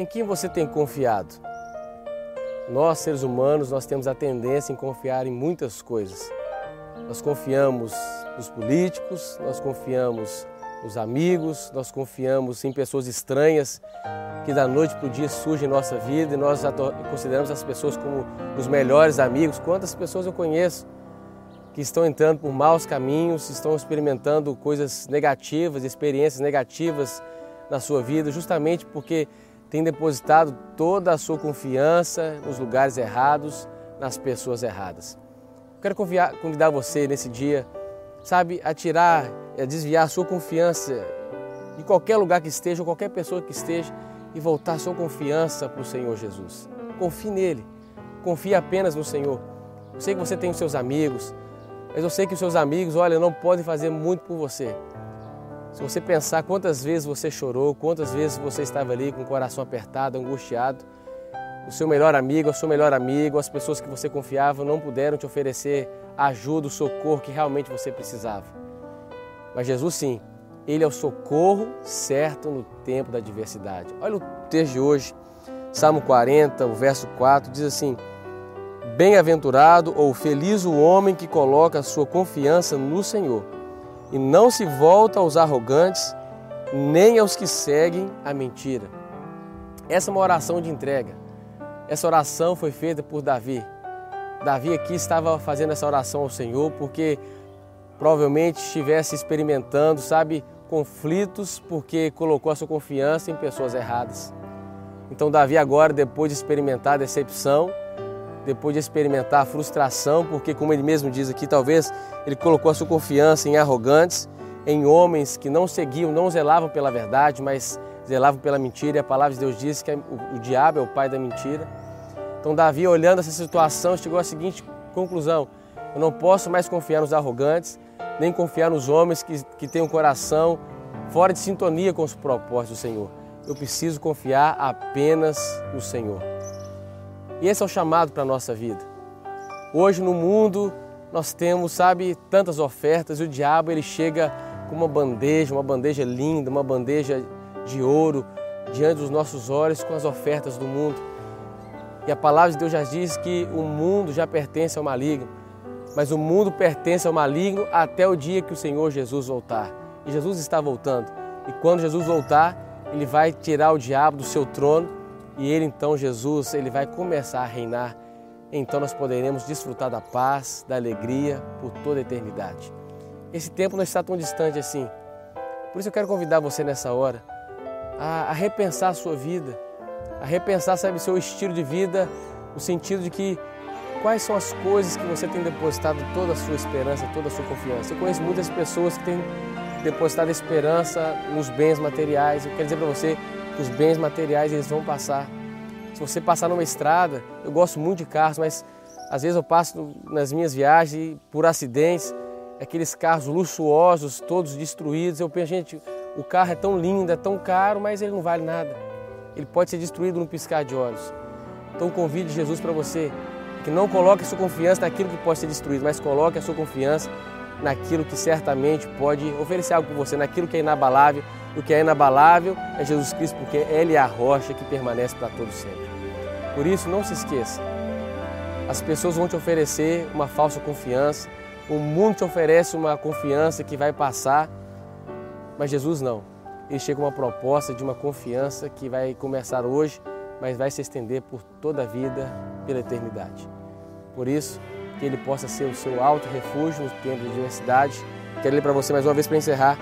Em quem você tem confiado? Nós, seres humanos, nós temos a tendência em confiar em muitas coisas. Nós confiamos nos políticos, nós confiamos nos amigos, nós confiamos em pessoas estranhas que da noite para o dia surgem em nossa vida e nós consideramos as pessoas como os melhores amigos. Quantas pessoas eu conheço que estão entrando por maus caminhos, estão experimentando coisas negativas, experiências negativas na sua vida, justamente porque têm depositado toda a sua confiança nos lugares errados, nas pessoas erradas. Quero convidar você nesse dia, sabe, a tirar, a desviar a sua confiança de qualquer lugar que esteja, ou qualquer pessoa que esteja, e voltar sua confiança para o Senhor Jesus. Confie nele, confie apenas no Senhor. Eu sei que você tem os seus amigos, mas eu sei que os seus amigos, olha, não podem fazer muito por você. Se você pensar quantas vezes você chorou, quantas vezes você estava ali com o coração apertado, angustiado, o seu melhor amigo, o seu melhor amigo, as pessoas que você confiava não puderam te oferecer a ajuda, o socorro que realmente você precisava. Mas Jesus sim, Ele é o socorro certo no tempo da adversidade. Olha o texto de hoje, Salmo 40, o verso 4, diz assim: Bem-aventurado ou feliz o homem que coloca a sua confiança no Senhor e não se volta aos arrogantes, nem aos que seguem a mentira. Essa é uma oração de entrega. Essa oração foi feita por Davi. Davi aqui estava fazendo essa oração ao Senhor porque provavelmente estivesse experimentando, sabe, conflitos porque colocou a sua confiança em pessoas erradas. Então Davi agora, depois de experimentar a decepção, depois de experimentar a frustração, porque como ele mesmo diz aqui, talvez ele colocou a sua confiança em arrogantes, em homens que não seguiam, não zelavam pela verdade, mas zelavam pela mentira, e a palavra de Deus diz que o, o diabo é o pai da mentira. Então Davi, olhando essa situação, chegou à seguinte conclusão: eu não posso mais confiar nos arrogantes, nem confiar nos homens que, que têm um coração fora de sintonia com os propósitos do Senhor. Eu preciso confiar apenas no Senhor. E esse é o chamado para a nossa vida. Hoje no mundo nós temos, sabe, tantas ofertas e o diabo ele chega com uma bandeja, uma bandeja linda, uma bandeja de ouro diante dos nossos olhos com as ofertas do mundo. E a palavra de Deus já diz que o mundo já pertence ao maligno, mas o mundo pertence ao maligno até o dia que o Senhor Jesus voltar. E Jesus está voltando. E quando Jesus voltar, ele vai tirar o diabo do seu trono e ele então, Jesus, ele vai começar a reinar. Então nós poderemos desfrutar da paz, da alegria por toda a eternidade. Esse tempo não está tão distante assim. Por isso eu quero convidar você nessa hora a, a repensar a sua vida, a repensar, sabe, o seu estilo de vida, no sentido de que quais são as coisas que você tem depositado toda a sua esperança, toda a sua confiança. Eu conheço muitas pessoas que têm depositado esperança nos bens materiais. Eu quero dizer para você os bens materiais eles vão passar. Se você passar numa estrada, eu gosto muito de carros, mas às vezes eu passo nas minhas viagens por acidentes, aqueles carros luxuosos, todos destruídos. Eu penso, gente, o carro é tão lindo, é tão caro, mas ele não vale nada. Ele pode ser destruído num piscar de olhos. Então convide Jesus para você que não coloque a sua confiança naquilo que pode ser destruído, mas coloque a sua confiança naquilo que certamente pode oferecer algo por você, naquilo que é inabalável. O que é inabalável é Jesus Cristo, porque Ele é a rocha que permanece para todo sempre. Por isso, não se esqueça. As pessoas vão te oferecer uma falsa confiança, o mundo te oferece uma confiança que vai passar, mas Jesus não. Ele chega com uma proposta de uma confiança que vai começar hoje, mas vai se estender por toda a vida, pela eternidade. Por isso, que ele possa ser o seu alto refúgio no tempo de adversidade. Quero ler para você mais uma vez para encerrar.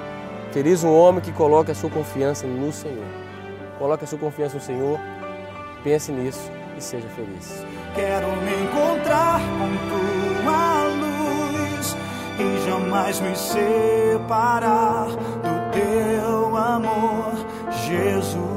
Feliz um homem que coloca a sua confiança no Senhor. Coloque a sua confiança no Senhor, pense nisso e seja feliz. Quero me encontrar com tua luz e jamais me separar do teu amor, Jesus.